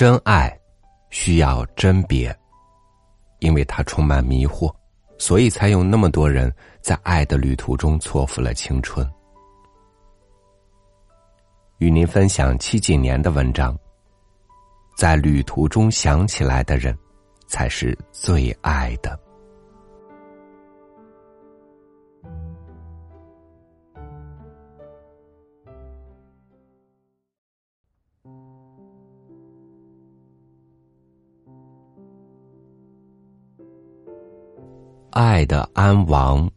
真爱需要甄别，因为它充满迷惑，所以才有那么多人在爱的旅途中错付了青春。与您分享七几年的文章。在旅途中想起来的人，才是最爱的。爱的安王，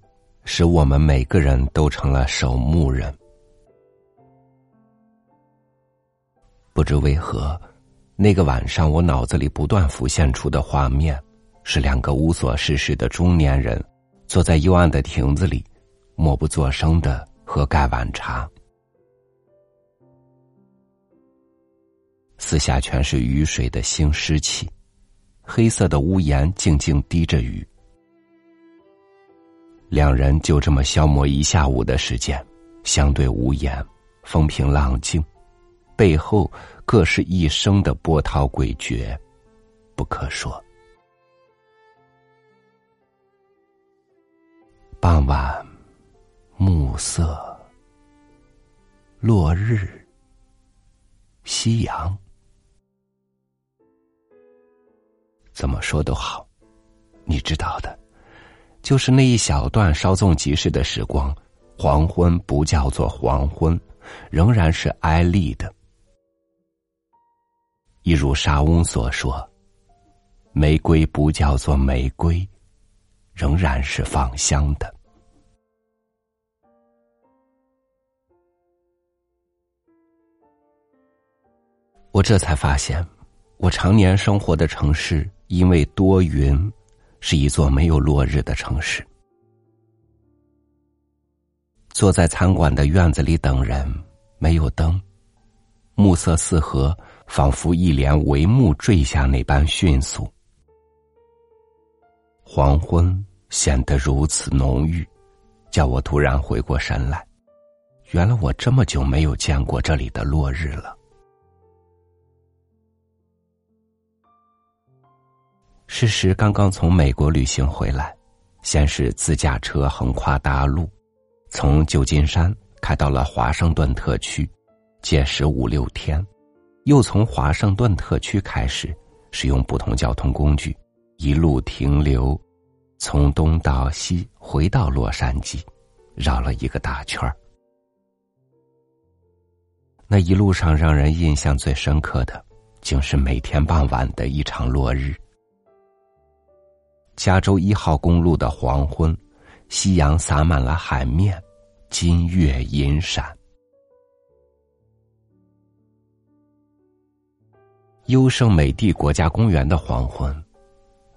使我们每个人都成了守墓人。不知为何。那个晚上，我脑子里不断浮现出的画面，是两个无所事事的中年人，坐在幽暗的亭子里，默不作声的喝盖碗茶。四下全是雨水的腥湿气，黑色的屋檐静静滴着雨。两人就这么消磨一下午的时间，相对无言，风平浪静。背后各是一生的波涛诡谲，不可说。傍晚，暮色，落日，夕阳，怎么说都好，你知道的，就是那一小段稍纵即逝的时光，黄昏不叫做黄昏，仍然是哀丽的。一如沙翁所说：“玫瑰不叫做玫瑰，仍然是芳香的。”我这才发现，我常年生活的城市因为多云，是一座没有落日的城市。坐在餐馆的院子里等人，没有灯，暮色四合。仿佛一帘帷幕坠下那般迅速，黄昏显得如此浓郁，叫我突然回过神来，原来我这么久没有见过这里的落日了。诗诗刚刚从美国旅行回来，先是自驾车横跨大陆，从旧金山开到了华盛顿特区，届时五六天。又从华盛顿特区开始，使用不同交通工具，一路停留，从东到西回到洛杉矶，绕了一个大圈儿。那一路上让人印象最深刻的，竟是每天傍晚的一场落日。加州一号公路的黄昏，夕阳洒满了海面，金月银闪。优胜美地国家公园的黄昏，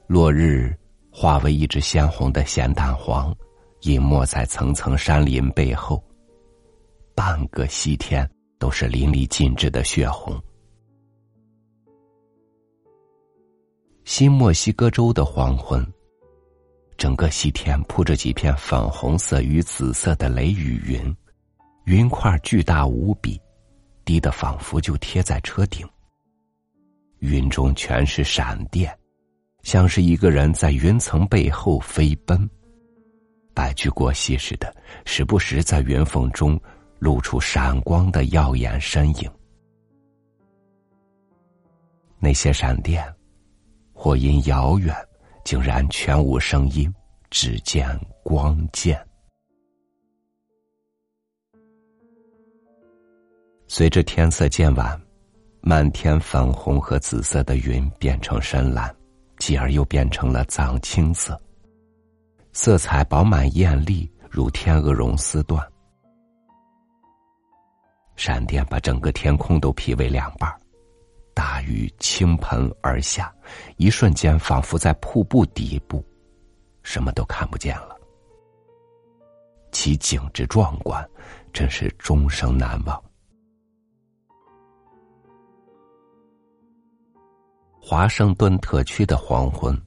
落日化为一只鲜红的咸蛋黄，隐没在层层山林背后。半个西天都是淋漓尽致的血红。新墨西哥州的黄昏，整个西天铺着几片粉红色与紫色的雷雨云，云块巨大无比，低的仿佛就贴在车顶。云中全是闪电，像是一个人在云层背后飞奔。白驹过隙似的，时不时在云缝中露出闪光的耀眼身影。那些闪电，或因遥远，竟然全无声音，只见光剑。随着天色渐晚。漫天粉红和紫色的云变成深蓝，继而又变成了藏青色。色彩饱满艳丽，如天鹅绒丝缎。闪电把整个天空都劈为两半大雨倾盆而下，一瞬间仿佛在瀑布底部，什么都看不见了。其景之壮观，真是终生难忘。华盛顿特区的黄昏，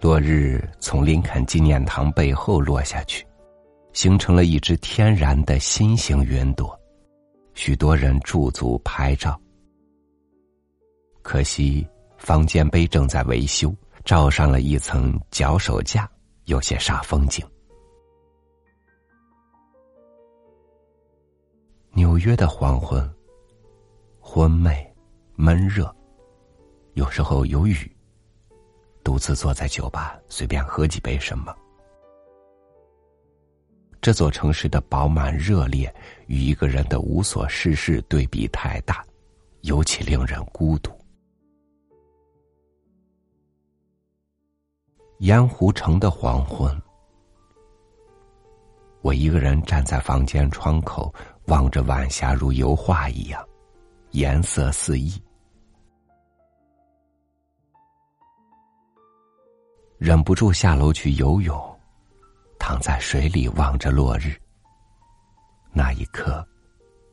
落日从林肯纪念堂背后落下去，形成了一只天然的心形云朵。许多人驻足拍照。可惜房间杯正在维修，罩上了一层脚手架，有些煞风景。纽约的黄昏，昏昧、闷热，有时候有雨。独自坐在酒吧，随便喝几杯什么。这座城市的饱满热烈与一个人的无所事事对比太大，尤其令人孤独。盐湖城的黄昏，我一个人站在房间窗口，望着晚霞如油画一样，颜色四溢，忍不住下楼去游泳。躺在水里望着落日，那一刻，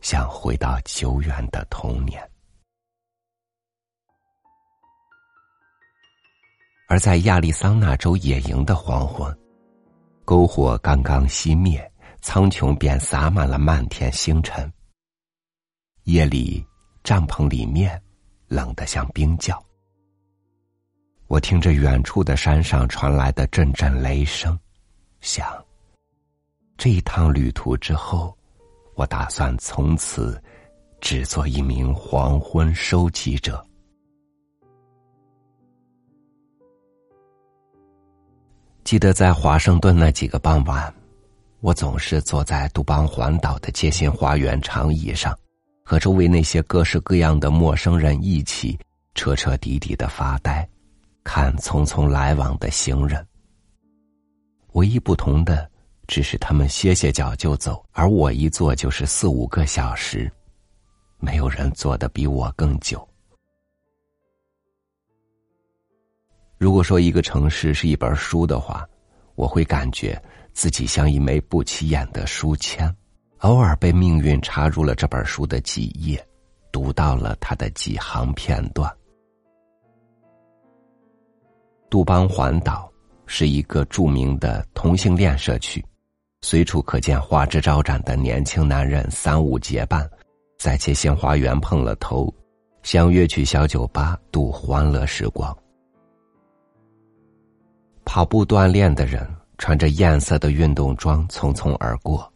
像回到久远的童年。而在亚利桑那州野营的黄昏，篝火刚刚熄灭，苍穹便洒满了漫天星辰。夜里，帐篷里面冷得像冰窖。我听着远处的山上传来的阵阵雷声。想，这一趟旅途之后，我打算从此只做一名黄昏收集者。记得在华盛顿那几个傍晚，我总是坐在杜邦环岛的街心花园长椅上，和周围那些各式各样的陌生人一起彻彻底底的发呆，看匆匆来往的行人。唯一不同的，只是他们歇歇脚就走，而我一坐就是四五个小时，没有人坐的比我更久。如果说一个城市是一本书的话，我会感觉自己像一枚不起眼的书签，偶尔被命运插入了这本书的几页，读到了它的几行片段。杜邦环岛。是一个著名的同性恋社区，随处可见花枝招展的年轻男人三五结伴，在街心花园碰了头，相约去小酒吧度欢乐时光。跑步锻炼的人穿着艳色的运动装匆匆而过，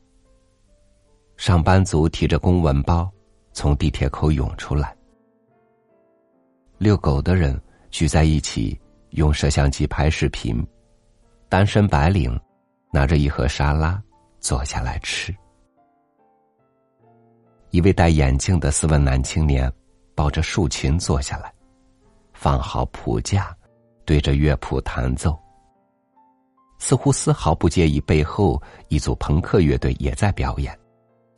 上班族提着公文包从地铁口涌出来，遛狗的人聚在一起用摄像机拍视频。单身白领拿着一盒沙拉坐下来吃。一位戴眼镜的斯文男青年抱着竖琴坐下来，放好谱架，对着乐谱弹奏，似乎丝毫不介意背后一组朋克乐队也在表演，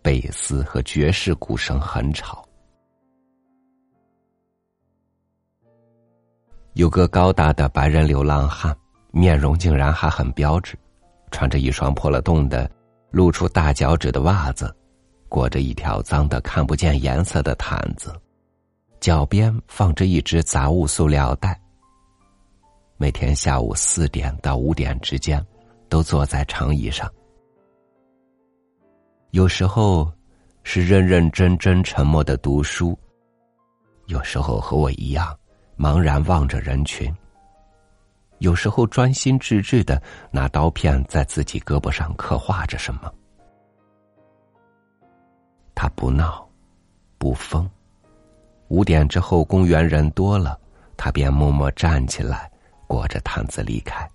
贝斯和爵士鼓声很吵。有个高大的白人流浪汉。面容竟然还很标致，穿着一双破了洞的、露出大脚趾的袜子，裹着一条脏的看不见颜色的毯子，脚边放着一只杂物塑料袋。每天下午四点到五点之间，都坐在长椅上，有时候是认认真真沉默的读书，有时候和我一样茫然望着人群。有时候专心致志的拿刀片在自己胳膊上刻画着什么。他不闹，不疯。五点之后公园人多了，他便默默站起来，裹着毯子离开。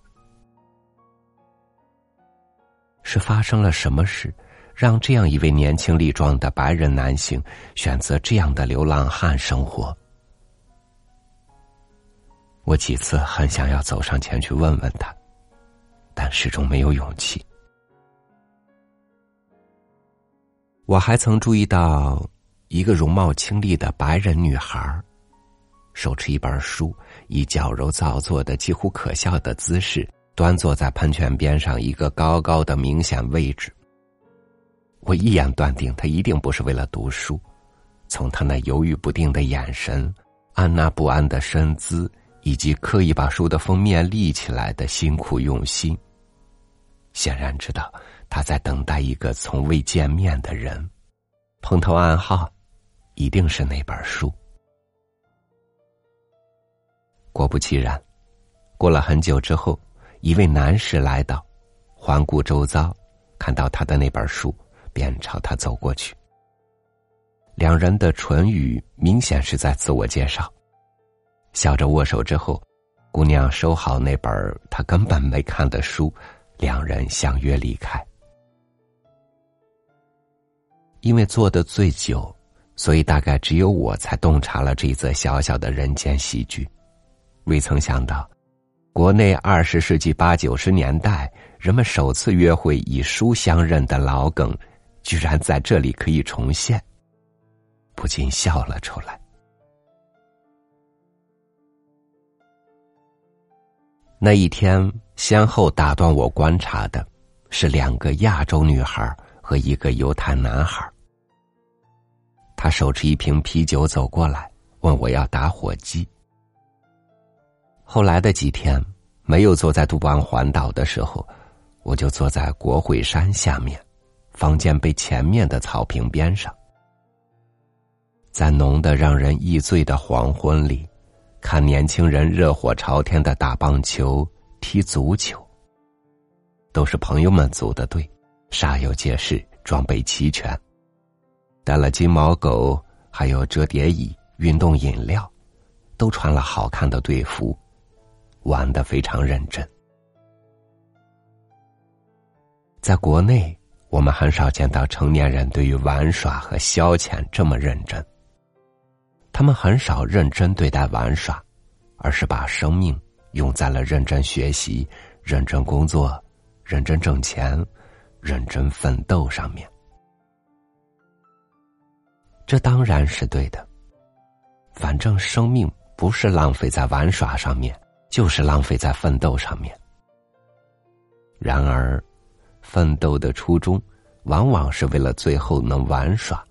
是发生了什么事，让这样一位年轻力壮的白人男性选择这样的流浪汉生活？我几次很想要走上前去问问他，但始终没有勇气。我还曾注意到一个容貌清丽的白人女孩，手持一本书，以矫揉造作的几乎可笑的姿势，端坐在喷泉边上一个高高的明显位置。我一眼断定，他一定不是为了读书，从他那犹豫不定的眼神、按捺不安的身姿。以及刻意把书的封面立起来的辛苦用心，显然知道他在等待一个从未见面的人，碰头暗号，一定是那本书。果不其然，过了很久之后，一位男士来到，环顾周遭，看到他的那本书，便朝他走过去。两人的唇语明显是在自我介绍，笑着握手之后，姑娘收好那本她根本没看的书，两人相约离开。因为坐的最久，所以大概只有我才洞察了这则小小的人间喜剧。未曾想到，国内二十世纪八九十年代人们首次约会以书相认的老梗，居然在这里可以重现，不禁笑了出来。那一天，先后打断我观察的，是两个亚洲女孩和一个犹太男孩。他手持一瓶啤酒走过来，问我要打火机。后来的几天，没有坐在杜邦环岛的时候，我就坐在国会山下面，房间被前面的草坪边上，在浓得让人易醉的黄昏里，看年轻人热火朝天的打棒球、踢足球。都是朋友们组的队，煞有介事，装备齐全。带了金毛狗，还有折叠椅、运动饮料，都穿了好看的队服，玩的非常认真。在国内，我们很少见到成年人对于玩耍和消遣这么认真。他们很少认真对待玩耍，而是把生命用在了认真学习、认真工作、认真挣钱、认真奋斗上面。这当然是对的。反正生命不是浪费在玩耍上面，就是浪费在奋斗上面。然而，奋斗的初衷往往是为了最后能玩耍。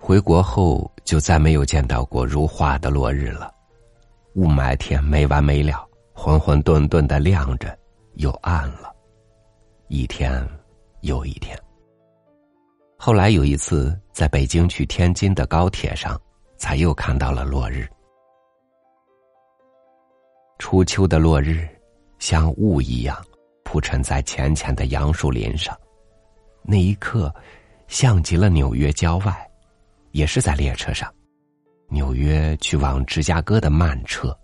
回国后就再没有见到过如画的落日了，雾霾天没完没了，混混沌沌的亮着，又暗了，一天。又一天。后来有一次，在北京去天津的高铁上，才又看到了落日。初秋的落日，像雾一样铺陈在浅浅的杨树林上。那一刻，像极了纽约郊外，也是在列车上，纽约去往芝加哥的慢车。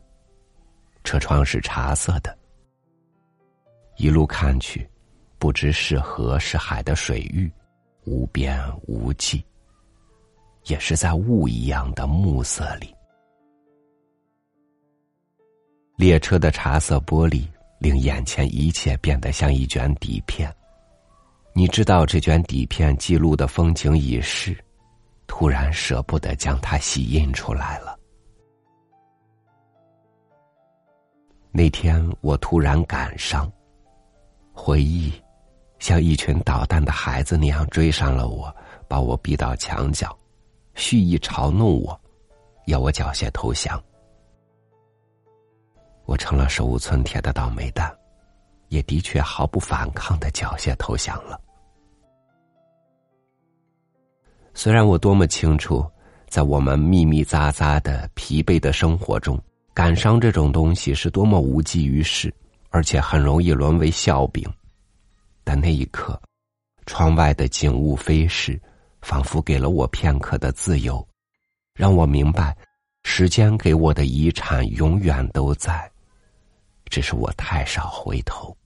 车窗是茶色的，一路看去。不知是河是海的水域，无边无际。也是在雾一样的暮色里。列车的茶色玻璃令眼前一切变得像一卷底片。你知道这卷底片记录的风景已逝，突然舍不得将它洗印出来了。那天我突然感伤，回忆。像一群捣蛋的孩子那样追上了我，把我逼到墙角，蓄意嘲弄我，要我缴械投降。我成了手无寸铁的倒霉蛋，也的确毫不反抗的缴械投降了。虽然我多么清楚，在我们密密匝匝的疲惫的生活中，感伤这种东西是多么无济于事，而且很容易沦为笑柄。但那一刻，窗外的景物飞逝，仿佛给了我片刻的自由，让我明白，时间给我的遗产永远都在，只是我太少回头。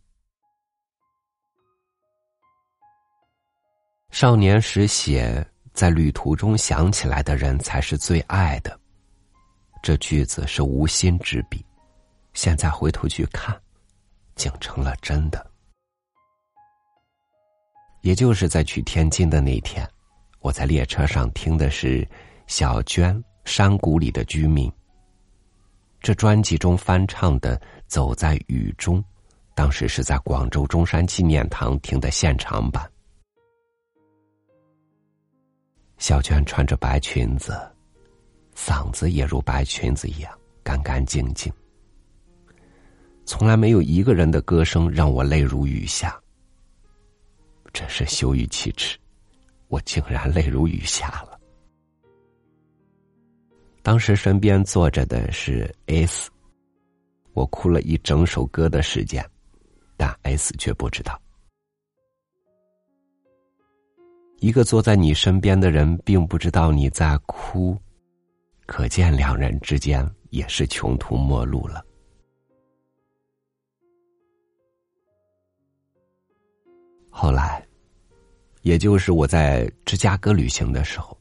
少年时写，在旅途中想起来的人才是最爱的。这句子是无心之笔，现在回头去看，竟成了真的。也就是在去天津的那天，我在列车上听的是小娟《山谷里的居民》。这专辑中翻唱的《走在雨中》，当时是在广州中山纪念堂听的现场版。小娟穿着白裙子，嗓子也如白裙子一样干干净净，从来没有一个人的歌声让我泪如雨下。真是羞于启齿，我竟然泪如雨下了。当时身边坐着的是 S，我哭了一整首歌的时间，但 S 却不知道。一个坐在你身边的人并不知道你在哭，可见两人之间也是穷途末路了。后来，也就是我在芝加哥旅行的时候，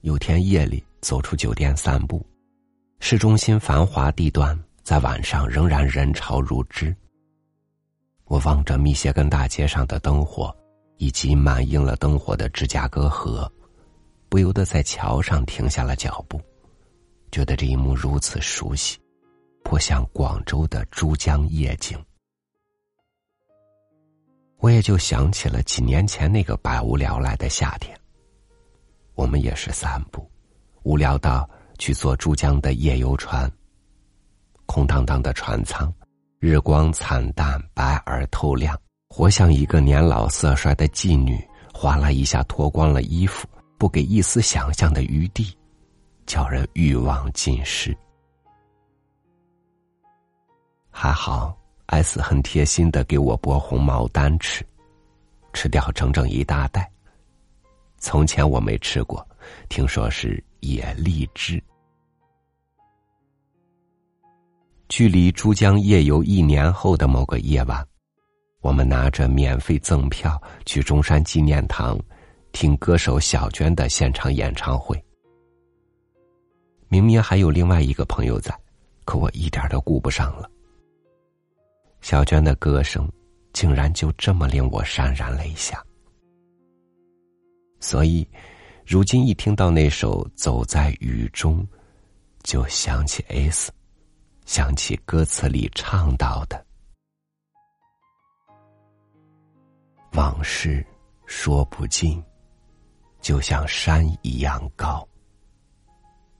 有天夜里。走出酒店散步，市中心繁华地段在晚上仍然人潮如织。我望着密歇根大街上的灯火，以及满映了灯火的芝加哥河，不由得在桥上停下了脚步，觉得这一幕如此熟悉，颇像广州的珠江夜景。我也就想起了几年前那个百无聊赖的夏天，我们也是散步。无聊到去坐珠江的夜游船。空荡荡的船舱，日光惨淡，白而透亮，活像一个年老色衰的妓女，哗啦一下脱光了衣服，不给一丝想象的余地，叫人欲望尽失。还好，S 很贴心的给我剥红毛丹吃，吃掉整整一大袋。从前我没吃过，听说是。野荔枝。距离珠江夜游一年后的某个夜晚，我们拿着免费赠票去中山纪念堂听歌手小娟的现场演唱会。明明还有另外一个朋友在，可我一点都顾不上了。小娟的歌声竟然就这么令我潸然泪下，所以。如今一听到那首《走在雨中》，就想起 S，想起歌词里唱到的往事说不尽，就像山一样高，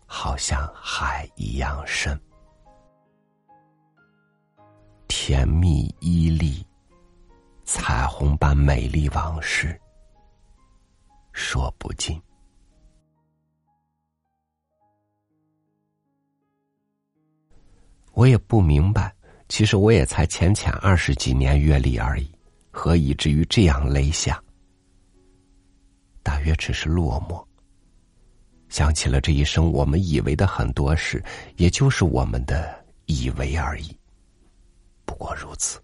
好像海一样深，甜蜜依丽，彩虹般美丽往事，说不尽。我也不明白，其实我也才浅浅二十几年阅历而已，何以至于这样泪下？大约只是落寞。想起了这一生，我们以为的很多事，也就是我们的以为而已，不过如此。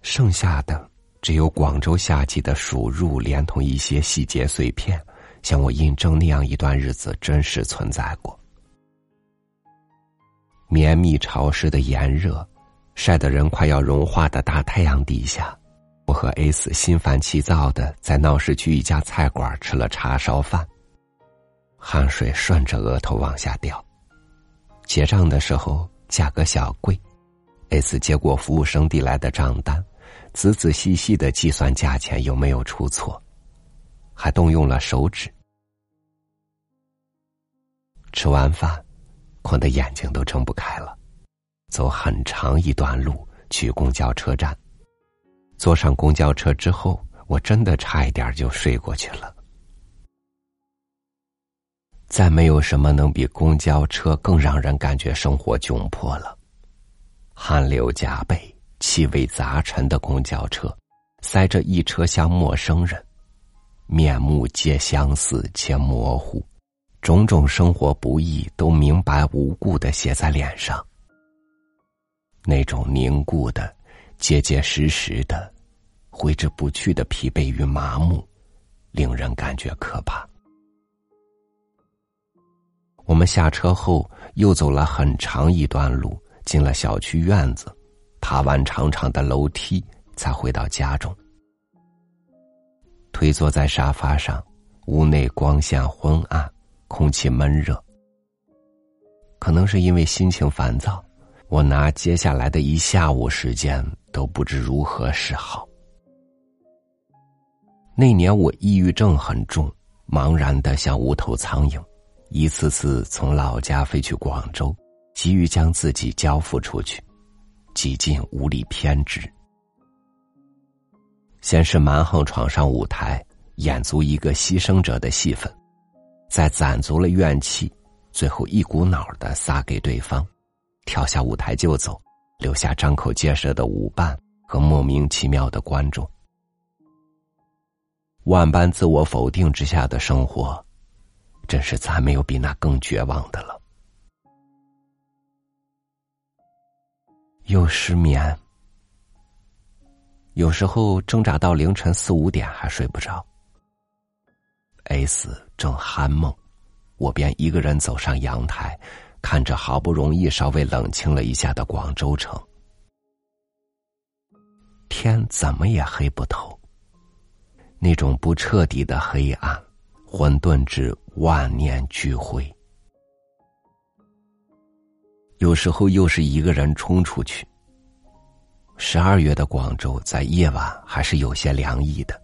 剩下的只有广州夏季的暑入，连同一些细节碎片。向我印证那样一段日子真实存在过。绵密潮湿的炎热，晒得人快要融化的大太阳底下，我和 S 心烦气躁的在闹市区一家菜馆吃了叉烧饭。汗水顺着额头往下掉。结账的时候价格小贵，S 接过服务生递来的账单，仔仔细细的计算价钱有没有出错，还动用了手指。吃完饭，困得眼睛都睁不开了，走很长一段路去公交车站。坐上公交车之后，我真的差一点就睡过去了。再没有什么能比公交车更让人感觉生活窘迫了。汗流浃背、气味杂陈的公交车，塞着一车厢陌生人，面目皆相似且模糊。种种生活不易都明白无故的写在脸上，那种凝固的、结结实实的、挥之不去的疲惫与麻木，令人感觉可怕。我们下车后又走了很长一段路，进了小区院子，爬完长长的楼梯，才回到家中。推坐在沙发上，屋内光线昏暗。空气闷热，可能是因为心情烦躁，我拿接下来的一下午时间都不知如何是好。那年我抑郁症很重，茫然的像无头苍蝇，一次次从老家飞去广州，急于将自己交付出去，几近无力偏执。先是蛮横闯上舞台，演足一个牺牲者的戏份，再攒足了怨气，最后一股脑的撒给对方，跳下舞台就走，留下张口结舌的舞伴和莫名其妙的观众。万般自我否定之下的生活，真是再没有比那更绝望的了。又失眠。有时候挣扎到凌晨四五点还睡不着。S 正酣梦，我便一个人走上阳台，看着好不容易稍微冷清了一下的广州城，天怎么也黑不透。那种不彻底的黑暗，混沌至万念俱灰。有时候又是一个人冲出去。十二月的广州，在夜晚还是有些凉意的。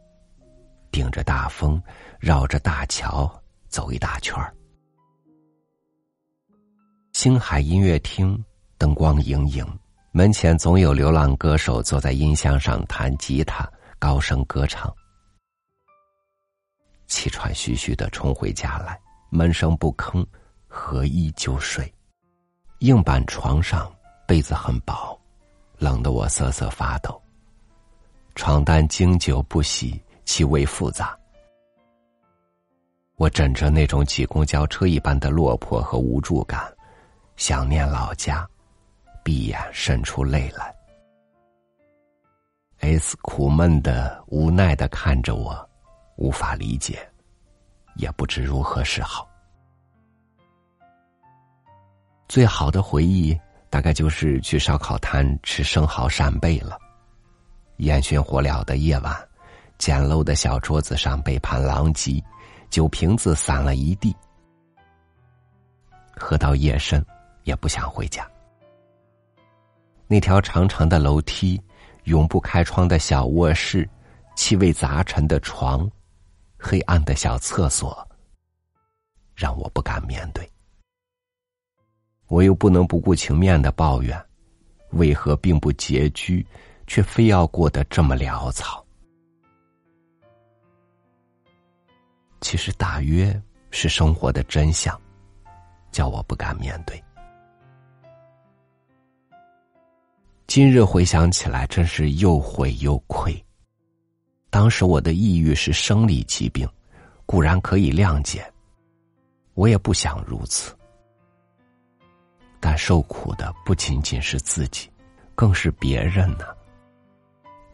顶着大风，绕着大桥走一大圈儿。星海音乐厅灯光盈盈，门前总有流浪歌手坐在音箱上弹吉他，高声歌唱。气喘吁吁的冲回家来，闷声不吭，合衣就睡。硬板床上被子很薄。冷得我瑟瑟发抖。床单经久不洗，气味复杂。我枕着那种挤公交车一般的落魄和无助感，想念老家，闭眼渗出泪来。S 苦闷的、无奈的看着我，无法理解，也不知如何是好。最好的回忆。大概就是去烧烤摊吃生蚝扇贝了。烟熏火燎的夜晚，简陋的小桌子上杯盘狼藉，酒瓶子散了一地。喝到夜深，也不想回家。那条长长的楼梯，永不开窗的小卧室，气味杂陈的床，黑暗的小厕所，让我不敢面对。我又不能不顾情面的抱怨，为何并不拮据，却非要过得这么潦草？其实大约是生活的真相，叫我不敢面对。今日回想起来，真是又悔又愧。当时我的抑郁是生理疾病，固然可以谅解，我也不想如此。但受苦的不仅仅是自己，更是别人呢。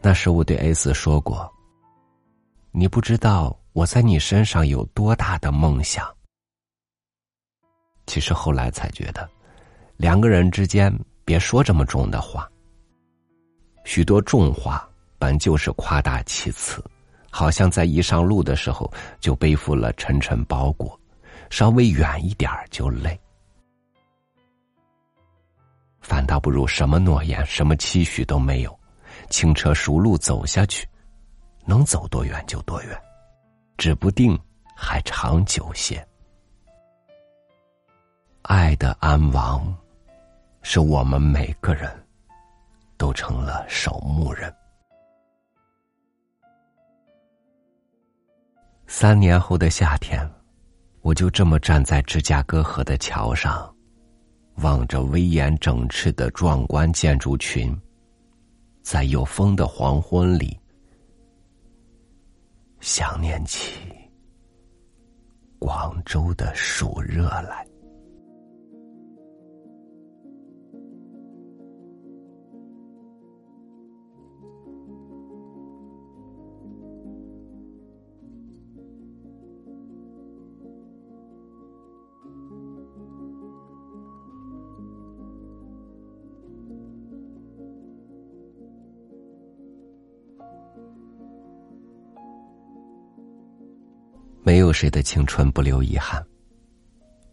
那时我对 S 说过：“你不知道我在你身上有多大的梦想。”其实后来才觉得，两个人之间别说这么重的话。许多重话本就是夸大其词，好像在一上路的时候就背负了沉沉包裹，稍微远一点就累。反倒不如什么诺言、什么期许都没有，轻车熟路走下去，能走多远就多远，指不定还长久些。爱的安亡，是我们每个人都成了守墓人。三年后的夏天，我就这么站在芝加哥河的桥上。望着威严整饬的壮观建筑群，在有风的黄昏里，想念起广州的暑热来。没有谁的青春不留遗憾。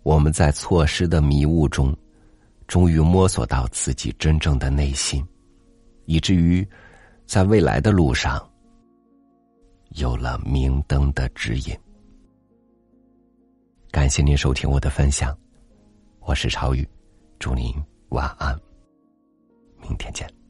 我们在错失的迷雾中，终于摸索到自己真正的内心，以至于在未来的路上有了明灯的指引。感谢您收听我的分享，我是超宇，祝您晚安，明天见。